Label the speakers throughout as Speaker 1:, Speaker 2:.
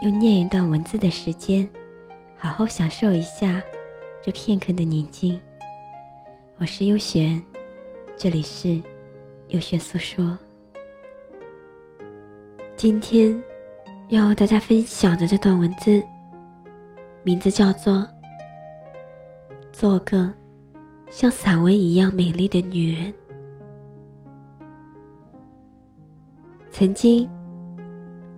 Speaker 1: 用念一段文字的时间，好好享受一下这片刻的宁静。我是优璇，这里是优璇诉说。今天要和大家分享的这段文字，名字叫做《做个像散文一样美丽的女人》。曾经。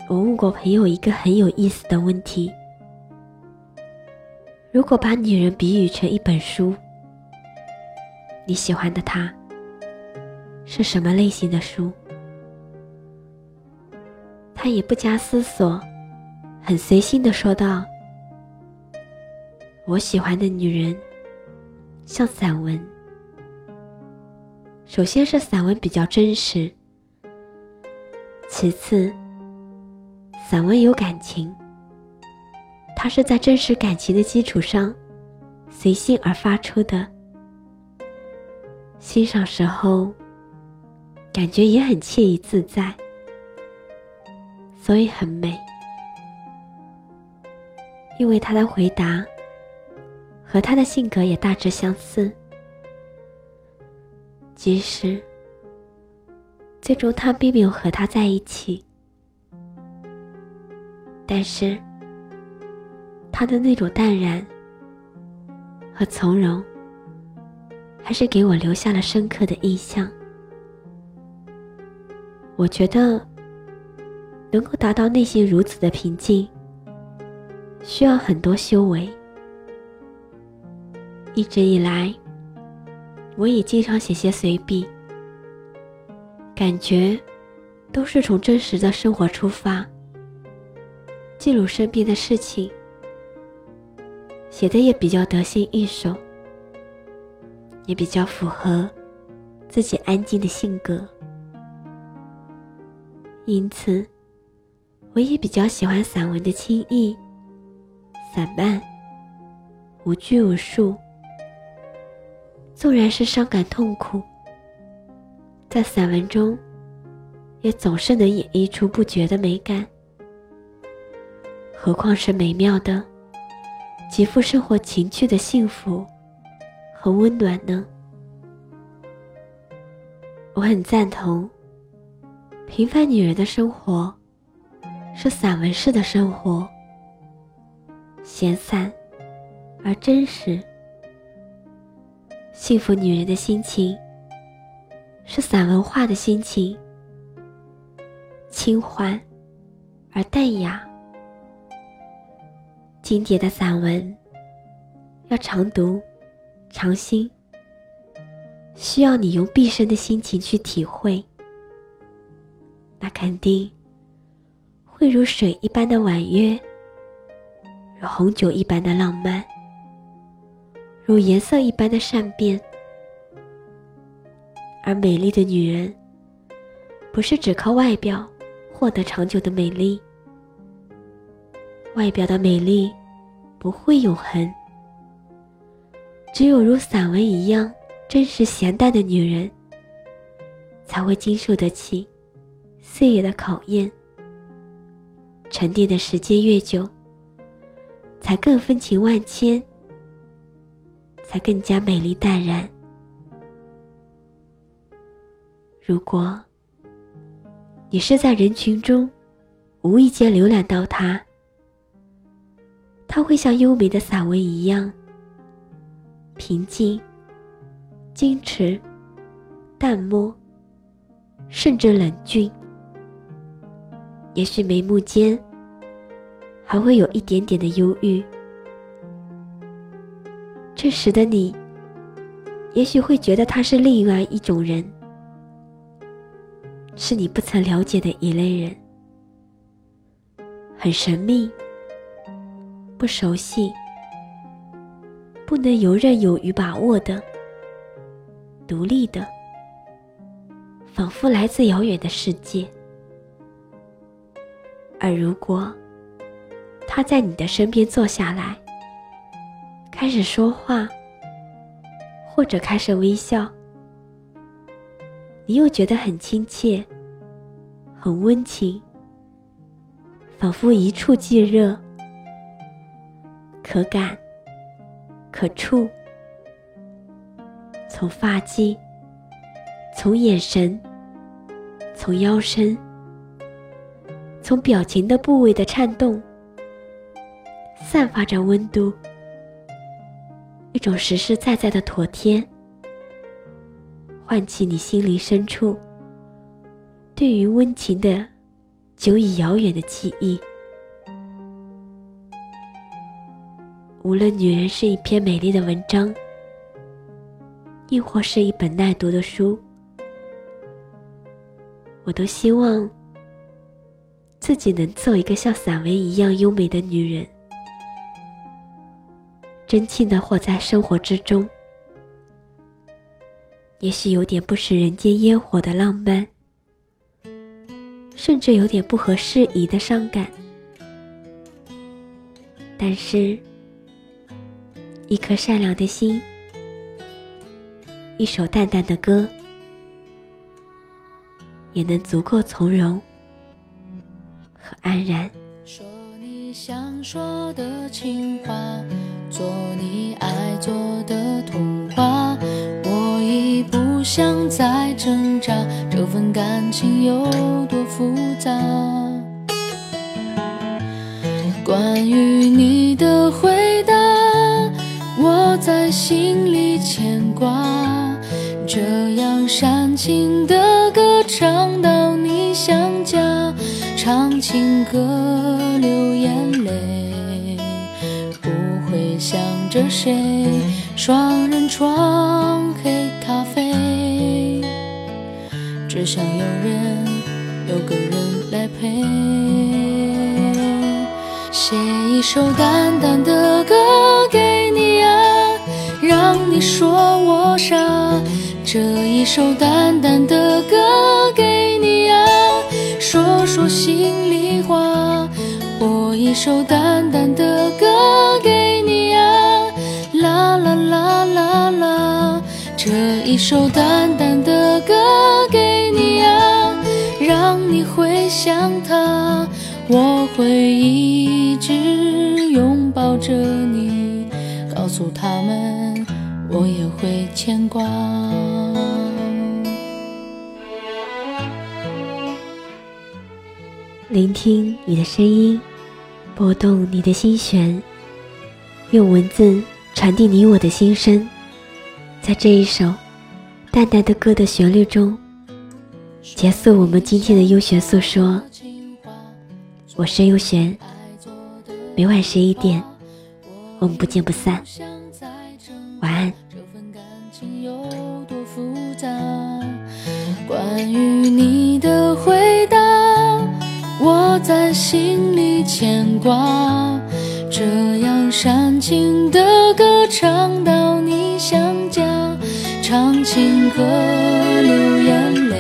Speaker 1: 我问过朋友一个很有意思的问题：如果把女人比喻成一本书，你喜欢的她是什么类型的书？他也不加思索，很随性的说道：“我喜欢的女人像散文。首先是散文比较真实，其次。”散文有感情，它是在真实感情的基础上，随性而发出的。欣赏时候，感觉也很惬意自在，所以很美。因为他的回答和他的性格也大致相似，即使最终他并没有和他在一起。但是，他的那种淡然和从容，还是给我留下了深刻的印象。我觉得，能够达到内心如此的平静，需要很多修为。一直以来，我也经常写些随笔，感觉都是从真实的生活出发。记录身边的事情，写的也比较得心应手，也比较符合自己安静的性格，因此，我也比较喜欢散文的轻易、散漫、无拘无束。纵然是伤感痛苦，在散文中，也总是能演绎出不绝的美感。何况是美妙的、极富生活情趣的幸福和温暖呢？我很赞同，平凡女人的生活是散文式的生活，闲散而真实。幸福女人的心情是散文化的心情，轻缓而淡雅。经典的散文要常读、常新，需要你用毕生的心情去体会。那肯定会如水一般的婉约，如红酒一般的浪漫，如颜色一般的善变。而美丽的女人，不是只靠外表获得长久的美丽。外表的美丽不会永恒，只有如散文一样真实闲淡的女人，才会经受得起岁月的考验。沉淀的时间越久，才更风情万千，才更加美丽淡然。如果你是在人群中无意间浏览到她。它会像优美的散文一样，平静、矜持、淡漠，甚至冷峻。也许眉目间还会有一点点的忧郁。这时的你，也许会觉得他是另外一种人，是你不曾了解的一类人，很神秘。不熟悉、不能游刃有余把握的、独立的，仿佛来自遥远的世界。而如果他在你的身边坐下来，开始说话，或者开始微笑，你又觉得很亲切、很温情，仿佛一触即热，可感、可触，从发际，从眼神，从腰身。从表情的部位的颤动，散发着温度，一种实实在在的妥帖，唤起你心灵深处对于温情的久已遥远的记忆。无论女人是一篇美丽的文章，亦或是一本耐读的书，我都希望。自己能做一个像散文一样优美的女人，真切的活在生活之中。也许有点不食人间烟火的浪漫，甚至有点不合时宜的伤感，但是，一颗善良的心，一首淡淡的歌，也能足够从容。安然。
Speaker 2: 说你想说的情话，做你爱做的童话。我已不想再挣扎，这份感情有多复杂？关于你心里牵挂。这样煽情的歌唱到你想家。唱情歌流眼泪，不会想着谁。双人床黑咖啡，只想有人有个人来陪。写一首淡淡的，你说我傻。这一首淡淡的歌给你啊。说说心里话，播一首淡淡的歌给你啊，啦啦啦啦啦，这一首淡淡的歌给你啊，让你回想他，我会一直拥抱着你，告诉他们我也会牵挂。
Speaker 1: 聆听你的声音，拨动你的心弦，用文字传递你我的心声。在这一首淡淡的歌的旋律中，结束我们今天的优璇诉说。我是优璇，每晚十一点，我们不见不散。晚安。
Speaker 2: 关于你的回答。我在心里牵挂，这样煽情的歌唱到你想家，唱情歌流眼泪，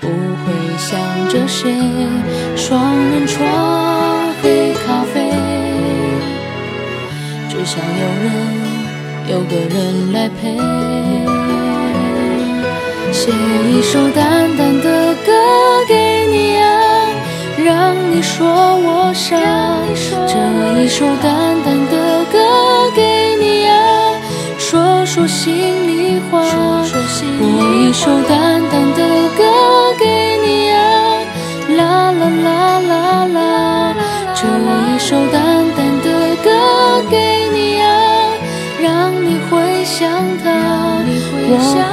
Speaker 2: 不会想着谁。双人床黑咖啡，只想有人有个人来陪，写一首淡淡的歌给。让你说我傻，这一首淡淡的歌给你啊，说说心里话，播一首淡淡的歌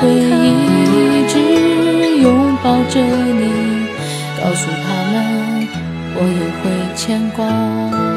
Speaker 2: 会一直拥抱着你，告诉他们。我也会牵挂。